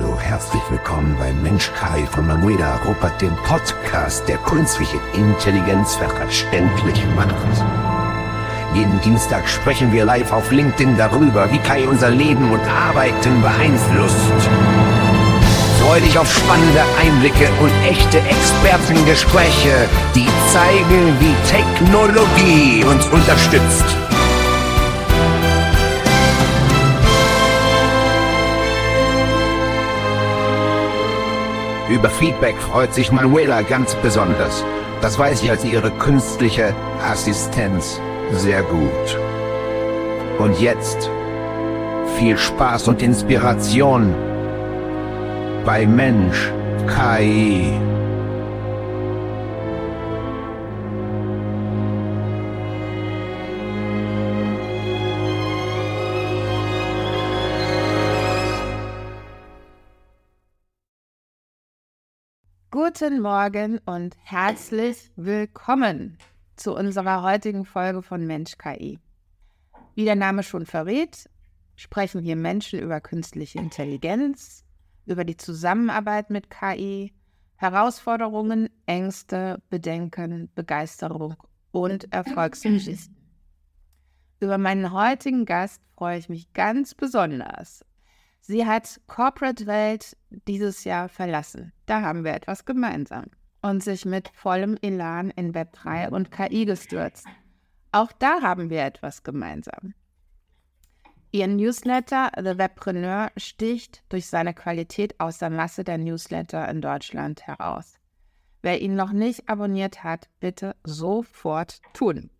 Hallo, herzlich willkommen bei Mensch Kai von Manuela Ruppert, dem Podcast, der künstliche Intelligenz verständlich macht. Jeden Dienstag sprechen wir live auf LinkedIn darüber, wie Kai unser Leben und Arbeiten beeinflusst. Freu dich auf spannende Einblicke und echte Expertengespräche, die zeigen, wie Technologie uns unterstützt. Über Feedback freut sich Manuela ganz besonders. Das weiß ich als ihre künstliche Assistenz sehr gut. Und jetzt viel Spaß und Inspiration bei Mensch KI. Guten Morgen und herzlich willkommen zu unserer heutigen Folge von Mensch KI. Wie der Name schon verrät, sprechen hier Menschen über künstliche Intelligenz, über die Zusammenarbeit mit KI, Herausforderungen, Ängste, Bedenken, Begeisterung und Erfolgsgeschichten. Über meinen heutigen Gast freue ich mich ganz besonders, Sie hat Corporate Welt dieses Jahr verlassen. Da haben wir etwas gemeinsam und sich mit vollem Elan in Web3 und KI gestürzt. Auch da haben wir etwas gemeinsam. Ihr Newsletter The Webpreneur sticht durch seine Qualität aus der Masse der Newsletter in Deutschland heraus. Wer ihn noch nicht abonniert hat, bitte sofort tun.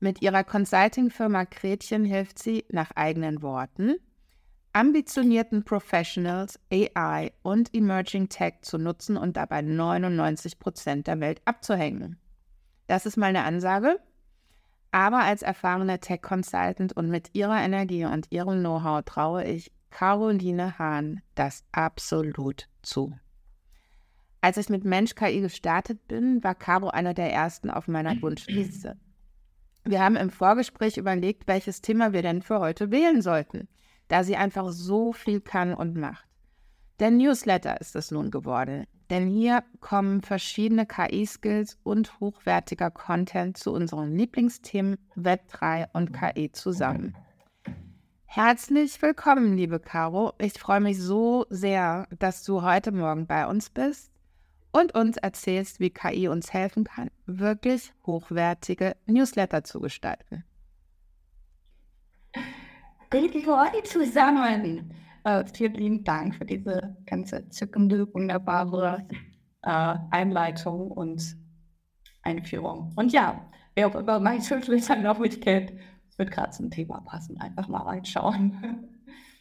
Mit ihrer Consulting-Firma Kretchen hilft sie nach eigenen Worten ambitionierten Professionals AI und Emerging Tech zu nutzen und dabei 99 Prozent der Welt abzuhängen. Das ist mal eine Ansage. Aber als erfahrener Tech-Consultant und mit ihrer Energie und ihrem Know-how traue ich Caroline Hahn das absolut zu. Als ich mit Mensch KI gestartet bin, war Caro einer der ersten auf meiner Wunschliste. Wir haben im Vorgespräch überlegt, welches Thema wir denn für heute wählen sollten da sie einfach so viel kann und macht. Der Newsletter ist es nun geworden, denn hier kommen verschiedene KI-Skills und hochwertiger Content zu unseren Lieblingsthemen Web3 und KI zusammen. Herzlich willkommen, liebe Caro. Ich freue mich so sehr, dass du heute Morgen bei uns bist und uns erzählst, wie KI uns helfen kann, wirklich hochwertige Newsletter zu gestalten. Guten Morgen zusammen. Äh, vielen lieben Dank für diese ganze zückende, wunderbare äh, Einleitung und Einführung. Und ja, wer auch immer mein Schulschwester noch nicht kennt, wird gerade zum Thema passen. Einfach mal reinschauen.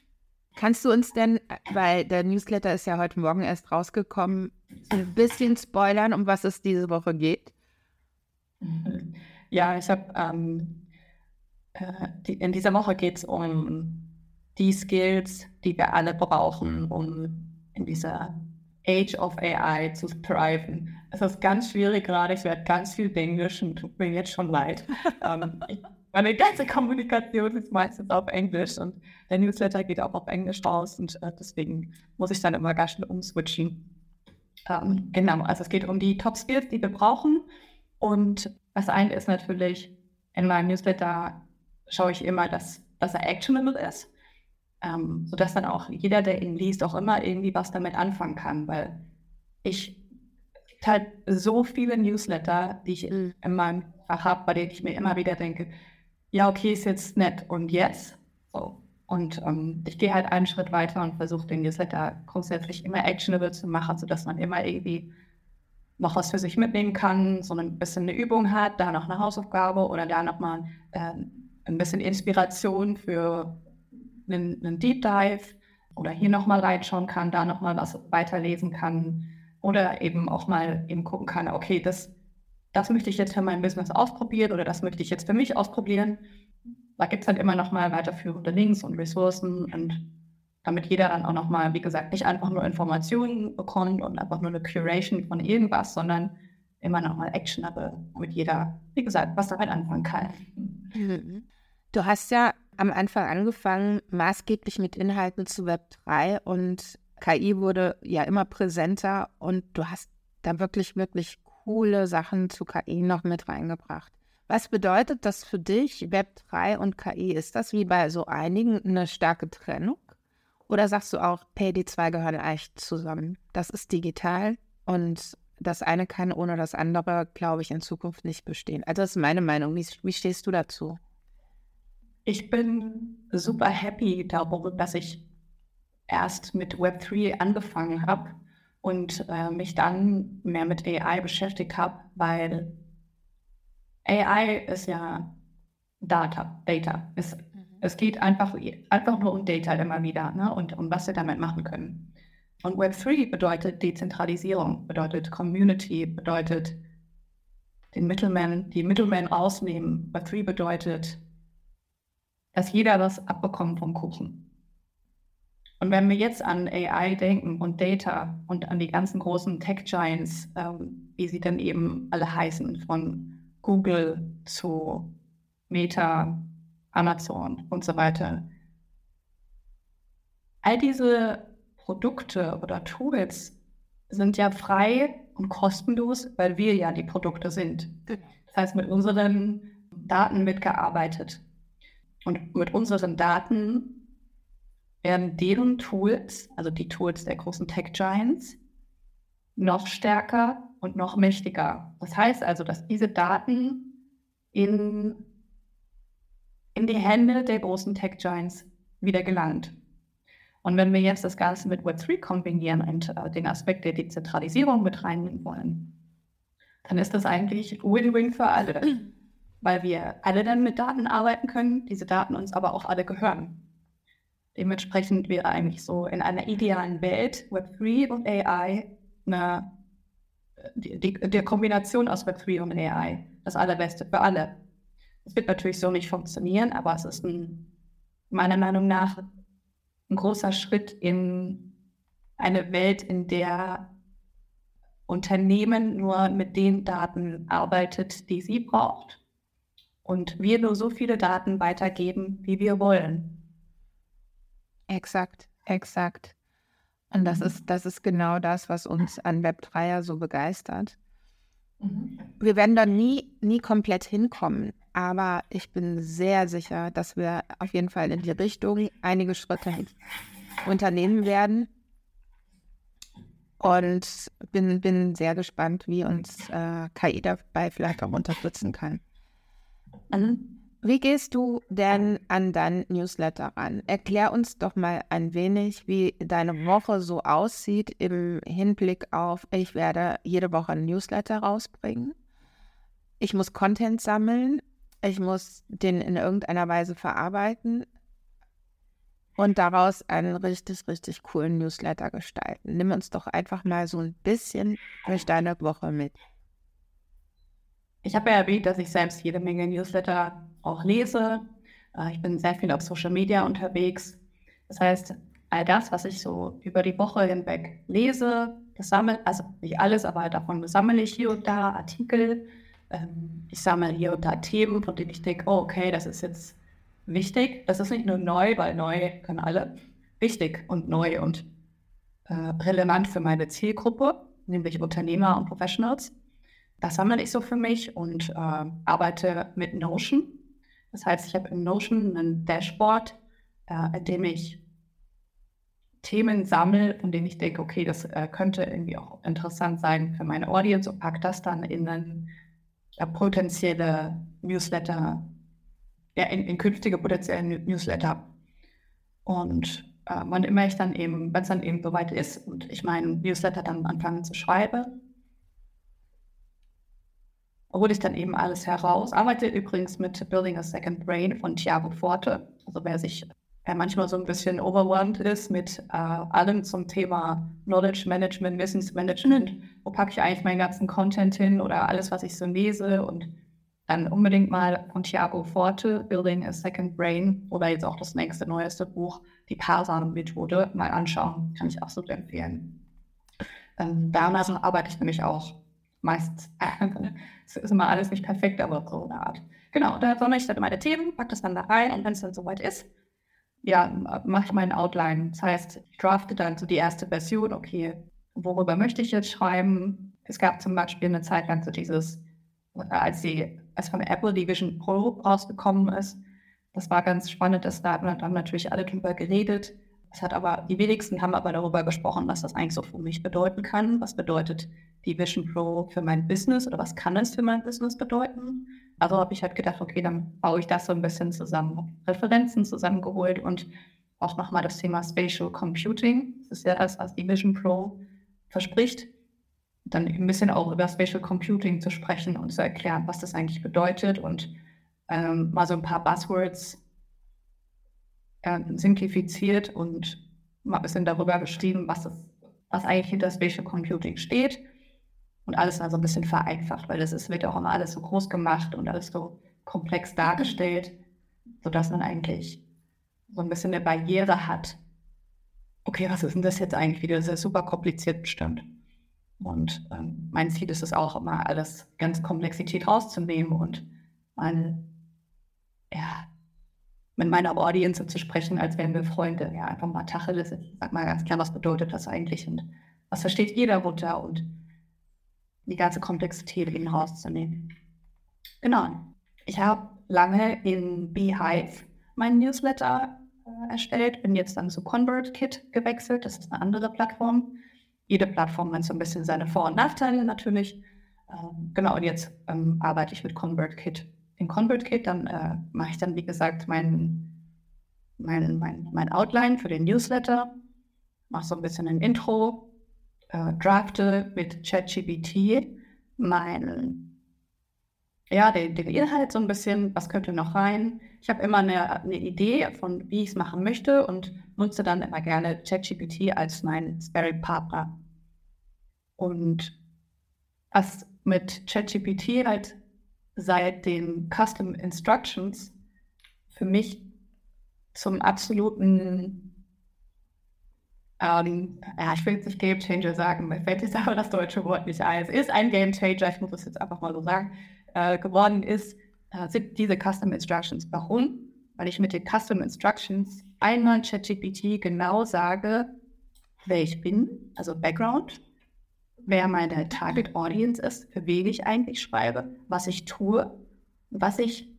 Kannst du uns denn, weil der Newsletter ist ja heute Morgen erst rausgekommen, ein bisschen spoilern, um was es diese Woche geht? Ja, ich habe ähm, äh, die, in dieser Woche geht es um die Skills, die wir alle brauchen, um in dieser Age of AI zu thriven. Es ist ganz schwierig gerade. Ich werde ganz viel Englisch und tut mir jetzt schon leid. ähm, meine ganze Kommunikation ist meistens auf Englisch und der Newsletter geht auch auf Englisch raus und äh, deswegen muss ich dann immer ganz schnell umswitchen. Um, genau, also es geht um die Top Skills, die wir brauchen. Und das eine ist natürlich in meinem Newsletter schaue ich immer, dass, dass er actionable ist, ähm, sodass dann auch jeder, der ihn liest, auch immer irgendwie was damit anfangen kann, weil ich halt so viele Newsletter, die ich in, in meinem Fach habe, bei denen ich mir immer wieder denke, ja, okay, ist jetzt nett und jetzt. So. Und ähm, ich gehe halt einen Schritt weiter und versuche den Newsletter grundsätzlich immer actionable zu machen, sodass man immer irgendwie noch was für sich mitnehmen kann, so ein bisschen eine Übung hat, da noch eine Hausaufgabe oder da nochmal äh, ein bisschen Inspiration für einen, einen Deep Dive oder hier nochmal reinschauen kann, da nochmal was weiterlesen kann oder eben auch mal eben gucken kann, okay, das, das möchte ich jetzt für mein Business ausprobieren oder das möchte ich jetzt für mich ausprobieren. Da gibt es halt immer nochmal weiterführende Links und Ressourcen und damit jeder dann auch nochmal, wie gesagt, nicht einfach nur Informationen bekommt und einfach nur eine Curation von irgendwas, sondern immer nochmal actionable, damit jeder, wie gesagt, was damit anfangen kann. Mhm. Du hast ja am Anfang angefangen, maßgeblich mit Inhalten zu Web 3 und KI wurde ja immer präsenter und du hast da wirklich, wirklich coole Sachen zu KI noch mit reingebracht. Was bedeutet das für dich, Web 3 und KI? Ist das wie bei so einigen eine starke Trennung? Oder sagst du auch, hey, die zwei gehören eigentlich zusammen? Das ist digital und das eine kann ohne das andere, glaube ich, in Zukunft nicht bestehen. Also das ist meine Meinung. Wie, wie stehst du dazu? Ich bin super happy darüber, dass ich erst mit Web3 angefangen habe und äh, mich dann mehr mit AI beschäftigt habe, weil AI ist ja Data, Data. Es, mhm. es geht einfach, einfach nur um Data immer wieder ne? und um was wir damit machen können. Und Web3 bedeutet Dezentralisierung, bedeutet Community, bedeutet den Middleman, die Middleman rausnehmen. Web3 bedeutet, dass jeder was abbekommt vom Kuchen. Und wenn wir jetzt an AI denken und Data und an die ganzen großen Tech-Giants, ähm, wie sie dann eben alle heißen, von Google zu Meta, Amazon und so weiter, all diese Produkte oder Tools sind ja frei und kostenlos, weil wir ja die Produkte sind. Genau. Das heißt, mit unseren Daten wird gearbeitet. Und mit unseren Daten werden deren Tools, also die Tools der großen Tech Giants, noch stärker und noch mächtiger. Das heißt also, dass diese Daten in, in die Hände der großen Tech Giants wieder gelangt. Und wenn wir jetzt das Ganze mit Web3 kombinieren und äh, den Aspekt der Dezentralisierung mit reinnehmen wollen, dann ist das eigentlich Win-Win für alle, weil wir alle dann mit Daten arbeiten können, diese Daten uns aber auch alle gehören. Dementsprechend wäre eigentlich so in einer idealen Welt Web3 und AI eine, die, die, der Kombination aus Web3 und AI das Allerbeste für alle. Es wird natürlich so nicht funktionieren, aber es ist ein, meiner Meinung nach ein großer Schritt in eine Welt, in der Unternehmen nur mit den Daten arbeitet, die sie braucht und wir nur so viele Daten weitergeben, wie wir wollen. Exakt, exakt. Und das mhm. ist, das ist genau das, was uns an Web3 ja so begeistert. Mhm. Wir werden da nie, nie komplett hinkommen, aber ich bin sehr sicher, dass wir auf jeden Fall in die Richtung einige Schritte unternehmen werden. Und bin, bin sehr gespannt, wie uns äh, KI dabei vielleicht auch unterstützen kann. Mhm. Wie gehst du denn an dein Newsletter ran? Erklär uns doch mal ein wenig, wie deine Woche so aussieht im Hinblick auf, ich werde jede Woche ein Newsletter rausbringen. Ich muss Content sammeln. Ich muss den in irgendeiner Weise verarbeiten und daraus einen richtig, richtig coolen Newsletter gestalten. Nimm uns doch einfach mal so ein bisschen durch deine Woche mit. Ich habe ja erwähnt, dass ich selbst jede Menge Newsletter auch lese. Äh, ich bin sehr viel auf Social Media unterwegs. Das heißt, all das, was ich so über die Woche hinweg lese, das sammle, also nicht alles, aber davon sammle ich hier und da Artikel. Ähm, ich sammle hier und da Themen, von denen ich denke, oh, okay, das ist jetzt wichtig. Das ist nicht nur neu, weil neu können alle. Wichtig und neu und äh, relevant für meine Zielgruppe, nämlich Unternehmer und Professionals. Das sammle ich so für mich und äh, arbeite mit Notion. Das heißt, ich habe in Notion ein Dashboard, äh, in dem ich Themen sammle, von denen ich denke, okay, das äh, könnte irgendwie auch interessant sein für meine Audience und packe das dann in ein ja, potenzielle Newsletter, ja, in, in künftige potenzielle Newsletter. Und äh, wann immer ich dann eben, wenn es dann eben soweit ist und ich meinen Newsletter dann anfange zu schreiben, hole ich dann eben alles heraus. Arbeite übrigens mit Building a Second Brain von Thiago Forte. Also wer sich wer manchmal so ein bisschen overwhelmed ist mit äh, allem zum Thema Knowledge Management, Wissensmanagement, wo packe ich eigentlich meinen ganzen Content hin oder alles, was ich so lese und dann unbedingt mal von Thiago Forte, Building a Second Brain oder jetzt auch das nächste, neueste Buch, die Parsan-Methode, mal anschauen. Kann ich absolut empfehlen. Ähm, danach arbeite ich nämlich auch meistens. Es ist immer alles nicht perfekt, aber so eine Art. Genau, da sammle ich dann meine Themen, packe das dann da rein und wenn es dann soweit ist, ja, mache ich meinen Outline. Das heißt, ich drafte dann so die erste Version, okay, worüber möchte ich jetzt schreiben? Es gab zum Beispiel eine Zeit lang so dieses, als die, als von Apple die Vision Pro rausgekommen ist, das war ganz spannend, dass da haben natürlich alle drüber geredet. Es hat aber, die wenigsten haben aber darüber gesprochen, was das eigentlich so für mich bedeuten kann. Was bedeutet die Vision Pro für mein Business oder was kann es für mein Business bedeuten? Also habe ich halt gedacht, okay, dann baue ich das so ein bisschen zusammen, Referenzen zusammengeholt und auch nochmal das Thema Spatial Computing. Das ist ja das, was die Vision Pro verspricht. Dann ein bisschen auch über Spatial Computing zu sprechen und zu erklären, was das eigentlich bedeutet und ähm, mal so ein paar Buzzwords äh, simplifiziert und mal ein bisschen darüber geschrieben, was, das, was eigentlich hinter Spatial Computing steht und alles mal so ein bisschen vereinfacht, weil das ist, wird auch immer alles so groß gemacht und alles so komplex dargestellt, sodass man eigentlich so ein bisschen eine Barriere hat. Okay, was ist denn das jetzt eigentlich wieder? Das ist super kompliziert bestimmt. Und ähm, mein Ziel ist es auch immer, alles ganz Komplexität rauszunehmen und mal ja, mit meiner Audience zu sprechen, als wären wir Freunde. Ja, einfach mal Tacheles. Sag mal ganz klar, was bedeutet das eigentlich und was versteht jeder darunter und die ganze Komplexität eben rauszunehmen. Genau. Ich habe lange in Beehive meinen Newsletter äh, erstellt, bin jetzt dann zu ConvertKit gewechselt. Das ist eine andere Plattform. Jede Plattform hat so ein bisschen seine Vor- und Nachteile natürlich. Ähm, genau, und jetzt ähm, arbeite ich mit ConvertKit in ConvertKit, dann äh, mache ich dann, wie gesagt, mein, mein, mein, mein Outline für den Newsletter, mache so ein bisschen ein Intro, äh, drafte mit ChatGPT meinen, ja, den, den Inhalt so ein bisschen, was könnte noch rein. Ich habe immer eine, eine Idee von, wie ich es machen möchte und nutze dann immer gerne ChatGPT als mein Sparring-Partner. Und was mit ChatGPT halt seit den Custom Instructions für mich zum absoluten, ähm, ja, ich will jetzt nicht Game Changer sagen, mir fällt jetzt aber das deutsche Wort nicht ein. Es ist ein Game Changer, ich muss es jetzt einfach mal so sagen, äh, geworden ist, äh, sind diese Custom Instructions. Warum? Weil ich mit den Custom Instructions einmal ChatGPT genau sage, wer ich bin, also Background, wer meine Target Audience ist, für wen ich eigentlich schreibe, was ich tue, was ich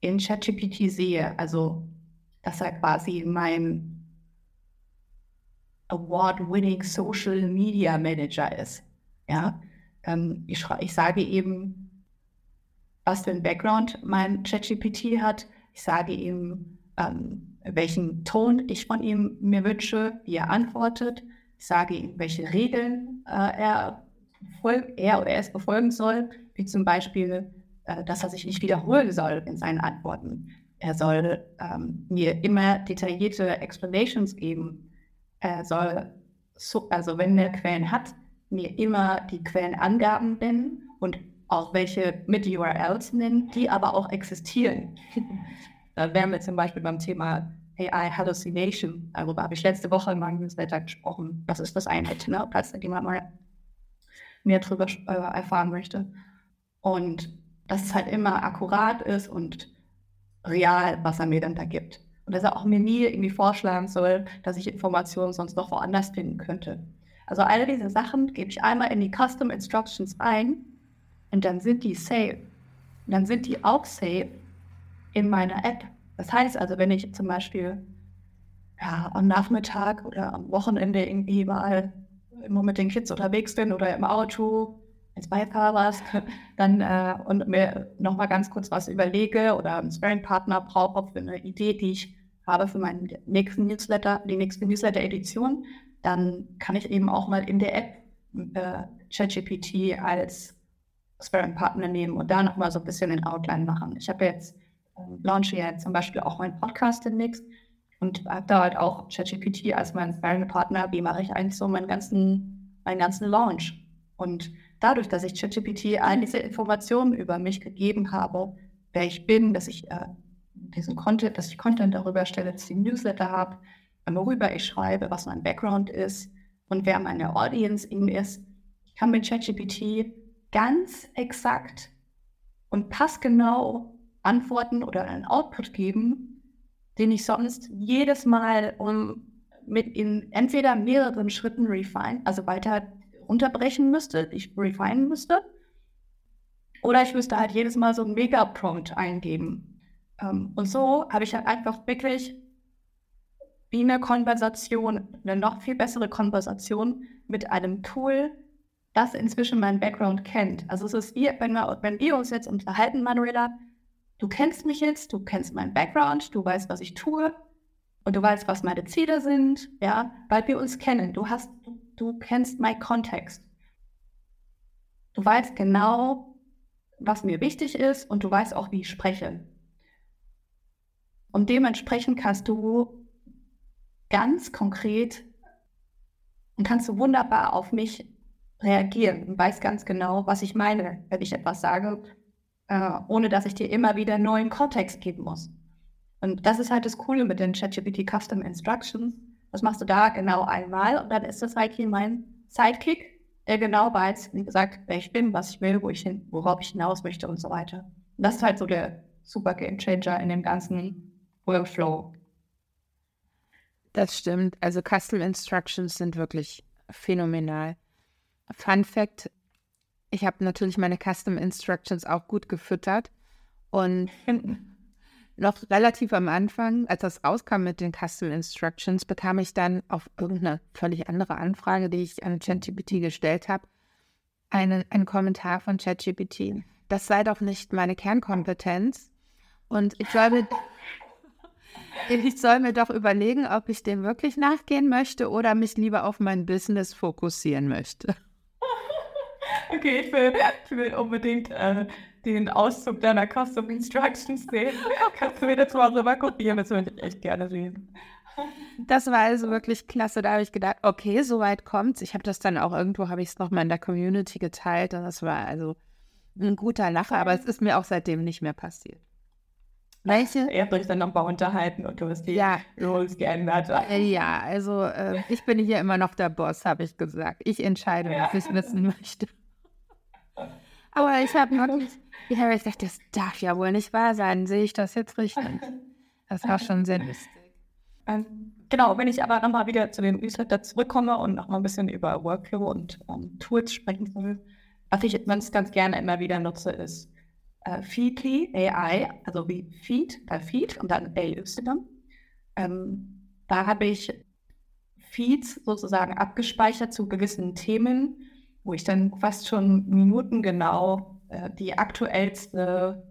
in ChatGPT sehe. Also, dass er quasi mein Award-winning Social Media Manager ist. Ja, ähm, ich, ich sage eben, was für ein Background mein ChatGPT hat. Ich sage ihm, ähm, welchen Ton ich von ihm mir wünsche, wie er antwortet. Ich sage ihm, welche Regeln äh, er, er oder es befolgen soll, wie zum Beispiel, äh, dass er sich nicht wiederholen soll in seinen Antworten. Er soll ähm, mir immer detaillierte Explanations geben. Er soll, so, also wenn er Quellen hat, mir immer die Quellenangaben nennen und auch welche mit URLs nennen, die aber auch existieren. da wären wir zum Beispiel beim Thema AI Hallucination. Darüber habe ich letzte Woche in meinem Newsletter gesprochen. Was ist das eigentlich, ne? falls jemand mal mehr darüber äh, erfahren möchte. Und dass es halt immer akkurat ist und real, was er mir dann da gibt. Und dass er auch mir nie irgendwie vorschlagen soll, dass ich Informationen sonst noch woanders finden könnte. Also alle diese Sachen gebe ich einmal in die Custom Instructions ein und dann sind die safe. Und dann sind die auch safe in meiner App. Das heißt also, wenn ich zum Beispiel ja, am Nachmittag oder am Wochenende irgendwie mal immer mit den Kids unterwegs bin oder im Auto als Beifahrer, dann äh, und mir nochmal ganz kurz was überlege oder einen Sparing-Partner brauche für eine Idee, die ich habe für meinen nächsten Newsletter, die nächste Newsletter-Edition, dann kann ich eben auch mal in der App äh, ChatGPT als Sparing-Partner nehmen und da nochmal so ein bisschen den Outline machen. Ich habe jetzt launche ja zum Beispiel auch meinen Podcast demnächst und habe da halt auch ChatGPT als mein Sparring-Partner. Wie mache ich eigentlich so meinen ganzen, meinen ganzen Launch? Und dadurch, dass ich ChatGPT all diese Informationen über mich gegeben habe, wer ich bin, dass ich äh, diesen Content, dass ich Content darüber stelle, dass ich Newsletter habe, worüber ich schreibe, was mein Background ist und wer meine Audience eben ist, kann mit ChatGPT ganz exakt und passgenau Antworten oder einen Output geben, den ich sonst jedes Mal um mit in entweder mehreren Schritten refine, also weiter runterbrechen müsste, ich refine müsste, oder ich müsste halt jedes Mal so einen Mega-Prompt eingeben. Ähm, und so habe ich halt einfach wirklich wie eine Konversation, eine noch viel bessere Konversation mit einem Tool, das inzwischen meinen Background kennt. Also es ist wie, wenn wir, wenn wir uns jetzt unterhalten, Manuela, du kennst mich jetzt, du kennst meinen Background, du weißt, was ich tue und du weißt, was meine Ziele sind, ja, weil wir uns kennen. Du hast, du, kennst meinen Kontext. Du weißt genau, was mir wichtig ist und du weißt auch, wie ich spreche. Und dementsprechend kannst du ganz konkret und kannst du wunderbar auf mich reagieren und weißt ganz genau, was ich meine, wenn ich etwas sage, äh, ohne dass ich dir immer wieder neuen Kontext geben muss. Und das ist halt das Coole mit den ChatGPT Custom Instructions. Das machst du da genau einmal und dann ist das halt hier mein Sidekick, der genau weiß, wie gesagt, wer ich bin, was ich will, wo ich hin, worauf ich hinaus möchte und so weiter. Und das ist halt so der super Game Changer in dem ganzen Workflow. Das stimmt. Also Custom Instructions sind wirklich phänomenal. Fun Fact: Ich habe natürlich meine Custom Instructions auch gut gefüttert und noch relativ am Anfang, als das rauskam mit den Custom Instructions, bekam ich dann auf irgendeine völlig andere Anfrage, die ich an ChatGPT gestellt habe, einen, einen Kommentar von ChatGPT. Das sei doch nicht meine Kernkompetenz. Und ich soll, mir, ich soll mir doch überlegen, ob ich dem wirklich nachgehen möchte oder mich lieber auf mein Business fokussieren möchte. Okay, ich will, ich will unbedingt äh, den Auszug deiner Custom Instructions sehen. Kannst du mir das mal rüber kopieren? Das würde ich echt gerne sehen. Das war also wirklich klasse. Da habe ich gedacht, okay, soweit kommt's. Ich habe das dann auch irgendwo, habe ich es nochmal in der Community geteilt. Und das war also ein guter Lacher, aber es ist mir auch seitdem nicht mehr passiert. Welche? Ihr habt euch dann nochmal unterhalten und du hast die ja. Rules geändert. Äh, ja, also äh, ich bin hier immer noch der Boss, habe ich gesagt. Ich entscheide, ja. was ich wissen möchte. Aber ich habe wirklich, ich habe gedacht, das darf ja wohl nicht wahr sein. Sehe ich das jetzt richtig? Das war schon sehr lustig. Ähm, genau, wenn ich aber nochmal wieder zu den Newsletter zurückkomme und nochmal ein bisschen über Workflow und ähm, Tools sprechen will, was ich ganz, ganz gerne immer wieder nutze, ist äh, Feedly AI, also wie Feed, äh, Feed und dann AY. Ähm, da habe ich Feeds sozusagen abgespeichert zu gewissen Themen, wo ich dann fast schon minutengenau äh, die aktuellste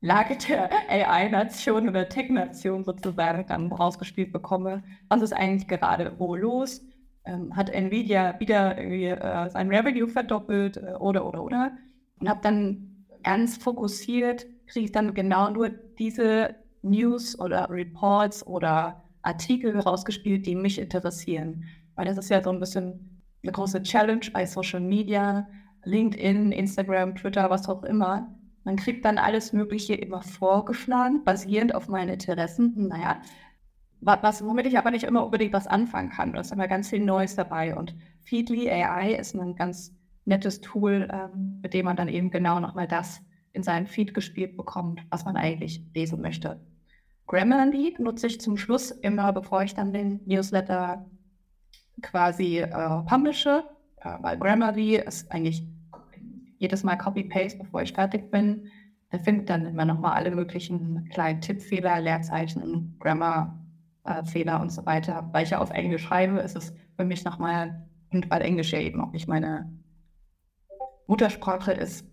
Lage der AI-Nation oder Tech-Nation sozusagen dann rausgespielt bekomme. Was ist eigentlich gerade wo los? Ähm, hat Nvidia wieder irgendwie äh, sein Revenue verdoppelt äh, oder oder oder? Und habe dann ganz fokussiert, kriege ich dann genau nur diese News oder Reports oder Artikel rausgespielt, die mich interessieren. Weil das ist ja so ein bisschen eine große Challenge bei Social Media, LinkedIn, Instagram, Twitter, was auch immer. Man kriegt dann alles Mögliche immer vorgeschlagen, basierend auf meinen Interessen. Naja, was, womit ich aber nicht immer unbedingt was anfangen kann. Da ist immer ganz viel Neues dabei. Und Feedly AI ist ein ganz nettes Tool, ähm, mit dem man dann eben genau nochmal das in seinen Feed gespielt bekommt, was man eigentlich lesen möchte. Grammarly nutze ich zum Schluss immer, bevor ich dann den Newsletter quasi äh, publishe, äh, weil Grammarly ist eigentlich jedes Mal Copy-Paste, bevor ich fertig bin. Da findet dann immer nochmal alle möglichen kleinen Tippfehler, Leerzeichen, Grammar-Fehler äh, und so weiter. Weil ich ja auf Englisch schreibe, ist es für mich nochmal, und weil Englisch ja eben auch nicht meine Muttersprache ist,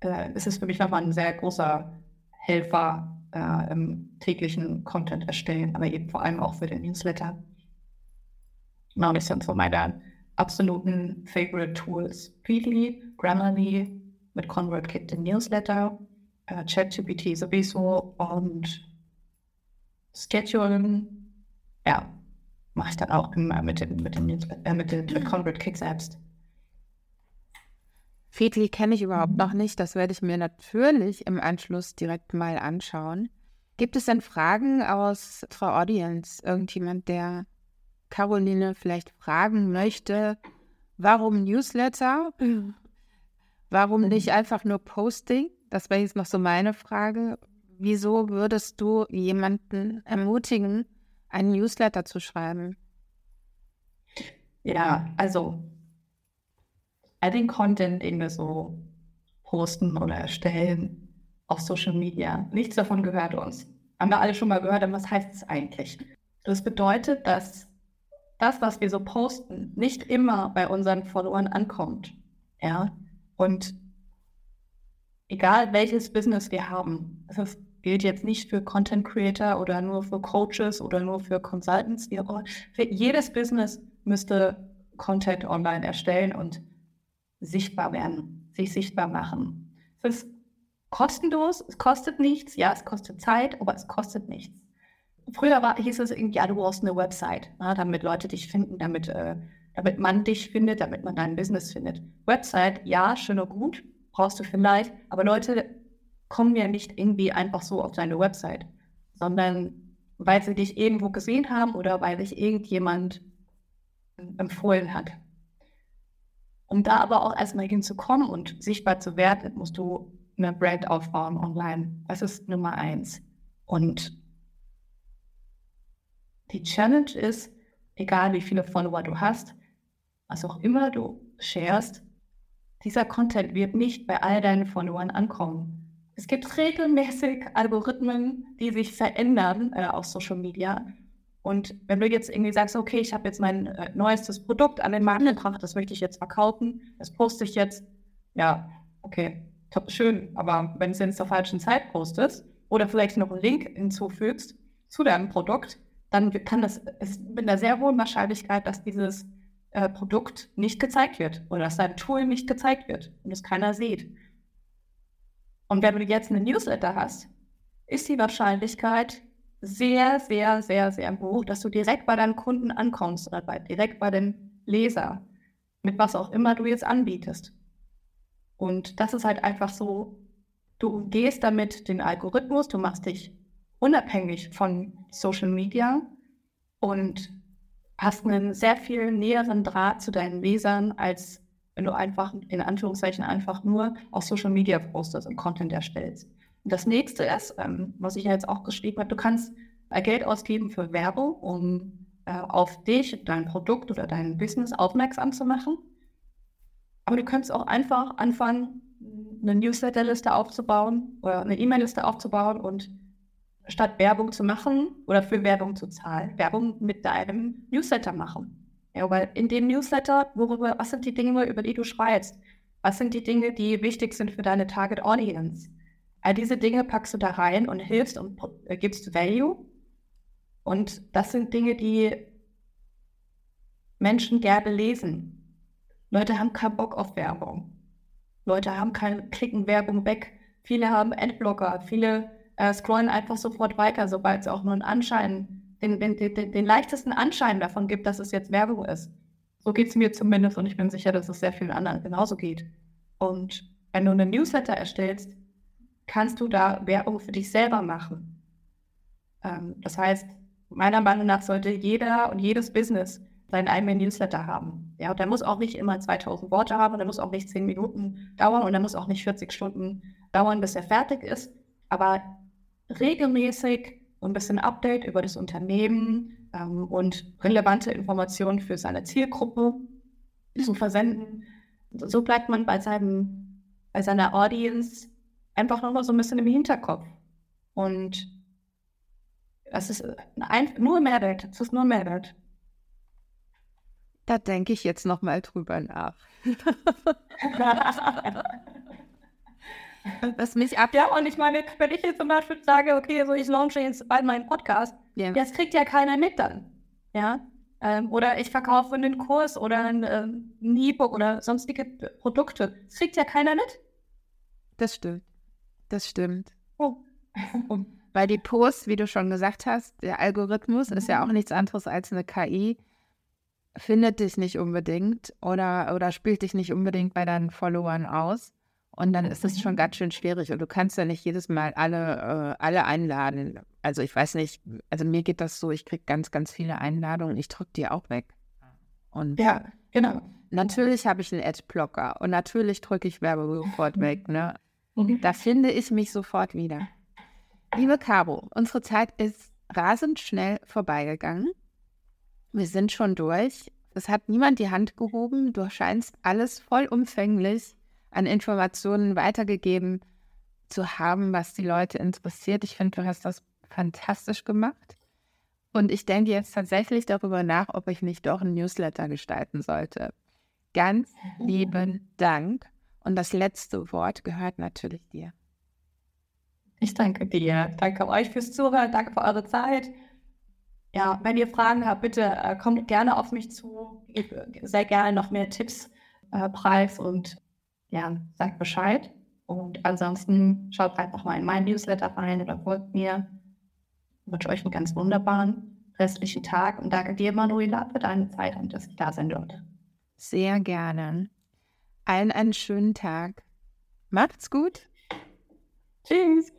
äh, ist es für mich nochmal ein sehr großer Helfer äh, im täglichen Content erstellen, aber eben vor allem auch für den Newsletter. Genau, das sind so meine absoluten Favorite Tools. Feedly, Grammarly, mit ConvertKit den Newsletter, äh, ChatGPT sowieso und Schedulen, ja, mache ich dann auch immer mit den, mit den, äh, mit den mit ConvertKit selbst. Feedly kenne ich überhaupt mhm. noch nicht. Das werde ich mir natürlich im Anschluss direkt mal anschauen. Gibt es denn Fragen aus unserer Audience? Irgendjemand, der Caroline vielleicht fragen möchte, warum Newsletter? Warum nicht einfach nur Posting? Das wäre jetzt noch so meine Frage. wieso würdest du jemanden ermutigen, einen Newsletter zu schreiben? Ja, also all den Content, den wir so posten oder erstellen auf Social Media, nichts davon gehört uns. Haben wir alle schon mal gehört, aber was heißt es eigentlich? Das bedeutet, dass das, was wir so posten, nicht immer bei unseren Followern ankommt. Ja, und egal welches Business wir haben, das gilt jetzt nicht für Content Creator oder nur für Coaches oder nur für Consultants, wie auch. Für jedes Business müsste Content online erstellen und sichtbar werden, sich sichtbar machen. Es ist kostenlos, es kostet nichts, ja, es kostet Zeit, aber es kostet nichts. Früher war, hieß es irgendwie, ja, du brauchst eine Website, na, ne, damit Leute dich finden, damit, äh, damit man dich findet, damit man dein Business findet. Website, ja, schön und gut, brauchst du vielleicht, aber Leute kommen ja nicht irgendwie einfach so auf deine Website, sondern weil sie dich irgendwo gesehen haben oder weil sich irgendjemand empfohlen hat. Um da aber auch erstmal hinzukommen und sichtbar zu werden, musst du eine Brand aufbauen online. Das ist Nummer eins. Und die Challenge ist, egal wie viele Follower du hast, was auch immer du sharest, dieser Content wird nicht bei all deinen Followern ankommen. Es gibt regelmäßig Algorithmen, die sich verändern äh, auf Social Media und wenn du jetzt irgendwie sagst, okay, ich habe jetzt mein äh, neuestes Produkt an den Markt gebracht, das möchte ich jetzt verkaufen, das poste ich jetzt, ja, okay, top, schön. Aber wenn du es jetzt zur falschen Zeit postest oder vielleicht noch einen Link hinzufügst zu deinem Produkt, dann kann das, ist mit einer sehr hohen Wahrscheinlichkeit, dass dieses äh, Produkt nicht gezeigt wird oder dass dein Tool nicht gezeigt wird und es keiner sieht. Und wenn du jetzt eine Newsletter hast, ist die Wahrscheinlichkeit sehr, sehr, sehr, sehr hoch, dass du direkt bei deinem Kunden ankommst oder bei, direkt bei dem Leser, mit was auch immer du jetzt anbietest. Und das ist halt einfach so, du gehst damit den Algorithmus, du machst dich unabhängig von Social Media und hast einen sehr viel näheren Draht zu deinen Lesern, als wenn du einfach, in Anführungszeichen, einfach nur auf Social Media postest und Content erstellst. Das nächste ist, ähm, was ich ja jetzt auch geschrieben habe, du kannst Geld ausgeben für Werbung, um äh, auf dich, dein Produkt oder dein Business aufmerksam zu machen. Aber du könntest auch einfach anfangen, eine Newsletterliste aufzubauen oder eine E-Mail-Liste aufzubauen und statt Werbung zu machen oder für Werbung zu zahlen, Werbung mit deinem Newsletter machen. Ja, weil in dem Newsletter, worüber, was sind die Dinge, über die du schreibst? Was sind die Dinge, die wichtig sind für deine Target Audience? All diese Dinge packst du da rein und hilfst und äh, gibst Value. Und das sind Dinge, die Menschen gerne lesen. Leute haben keinen Bock auf Werbung. Leute haben kein Klicken Werbung weg. Viele haben Adblocker. Viele äh, scrollen einfach sofort weiter, sobald es auch nur einen Anschein, den, den, den, den leichtesten Anschein davon gibt, dass es jetzt Werbung ist. So geht es mir zumindest und ich bin sicher, dass es sehr vielen anderen genauso geht. Und wenn du einen Newsletter erstellst, kannst du da Werbung für dich selber machen. Ähm, das heißt, meiner Meinung nach sollte jeder und jedes Business seinen eigenen Newsletter haben. Ja, und der muss auch nicht immer 2000 Worte haben, der muss auch nicht 10 Minuten dauern und der muss auch nicht 40 Stunden dauern, bis er fertig ist. Aber regelmäßig ein bisschen Update über das Unternehmen ähm, und relevante Informationen für seine Zielgruppe zu versenden. So bleibt man bei, seinem, bei seiner Audience einfach nochmal so ein bisschen im Hinterkopf. Und das ist ein, nur Mehrwert. Das ist nur Mehrwert. Da denke ich jetzt nochmal drüber nach. Was mich ab. Ja, und ich meine, wenn ich jetzt zum Beispiel sage, okay, so ich launche jetzt bald meinen Podcast, yeah. das kriegt ja keiner mit dann. Ja. Ähm, oder ich verkaufe einen Kurs oder ein, ähm, ein E-Book oder sonstige Produkte. Das kriegt ja keiner mit. Das stimmt. Das stimmt. Oh. Weil die Posts, wie du schon gesagt hast, der Algorithmus mhm. ist ja auch mhm. nichts anderes als eine KI, findet dich nicht unbedingt oder, oder spielt dich nicht unbedingt bei deinen Followern aus. Und dann ist es schon mhm. ganz schön schwierig. Und du kannst ja nicht jedes Mal alle, äh, alle einladen. Also ich weiß nicht, also mir geht das so, ich kriege ganz, ganz viele Einladungen, ich drücke die auch weg. Und ja, genau. Natürlich habe ich einen Adblocker und natürlich drücke ich Werbung sofort weg. Ne? Da finde ich mich sofort wieder. Liebe Caro, unsere Zeit ist rasend schnell vorbeigegangen. Wir sind schon durch. Es hat niemand die Hand gehoben. Du scheinst alles vollumfänglich an Informationen weitergegeben zu haben, was die Leute interessiert. Ich finde, du hast das fantastisch gemacht. Und ich denke jetzt tatsächlich darüber nach, ob ich nicht doch ein Newsletter gestalten sollte. Ganz lieben Dank. Und das letzte Wort gehört natürlich dir. Ich danke dir. Danke euch fürs Zuhören. Danke für eure Zeit. Ja, wenn ihr Fragen habt, bitte äh, kommt gerne auf mich zu. Ich sehr gerne noch mehr Tipps äh, preis und ja, sagt Bescheid. Und ansonsten schaut einfach mal in mein Newsletter rein oder folgt mir. Ich wünsche euch einen ganz wunderbaren restlichen Tag und danke dir, Manuela, für deine Zeit und dass ich da sein durfte. Sehr gerne. Allen einen schönen Tag. Macht's gut. Tschüss.